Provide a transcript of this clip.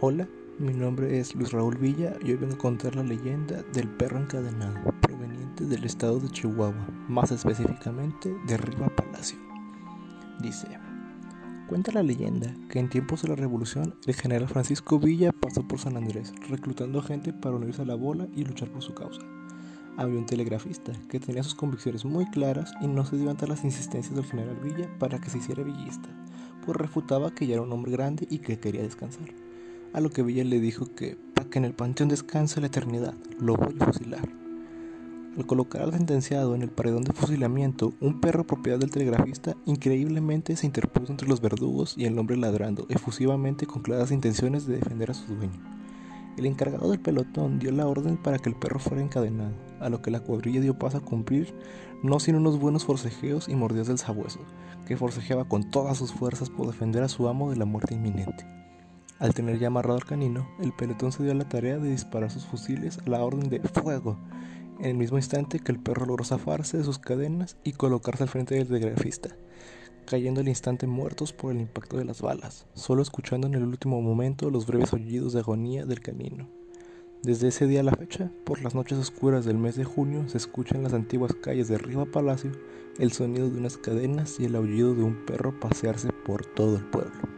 Hola, mi nombre es Luis Raúl Villa y hoy vengo a contar la leyenda del perro encadenado, proveniente del estado de Chihuahua, más específicamente de Riva Palacio. Dice, cuenta la leyenda que en tiempos de la revolución el general Francisco Villa pasó por San Andrés, reclutando gente para unirse a la bola y luchar por su causa. Había un telegrafista que tenía sus convicciones muy claras y no se dio ante las insistencias del general Villa para que se hiciera villista, pues refutaba que ya era un hombre grande y que quería descansar a lo que Villa le dijo que para que en el panteón descanse la eternidad, lo voy a fusilar. Al colocar al sentenciado en el paredón de fusilamiento, un perro propiedad del telegrafista increíblemente se interpuso entre los verdugos y el hombre ladrando efusivamente con claras intenciones de defender a su dueño. El encargado del pelotón dio la orden para que el perro fuera encadenado, a lo que la cuadrilla dio paso a cumplir, no sin unos buenos forcejeos y mordidas del sabueso, que forcejeaba con todas sus fuerzas por defender a su amo de la muerte inminente. Al tener ya amarrado al canino, el pelotón se dio a la tarea de disparar sus fusiles a la orden de fuego, en el mismo instante que el perro logró zafarse de sus cadenas y colocarse al frente del telegrafista, cayendo al instante muertos por el impacto de las balas, solo escuchando en el último momento los breves aullidos de agonía del canino. Desde ese día a la fecha, por las noches oscuras del mes de junio, se escucha en las antiguas calles de Riva Palacio el sonido de unas cadenas y el aullido de un perro pasearse por todo el pueblo.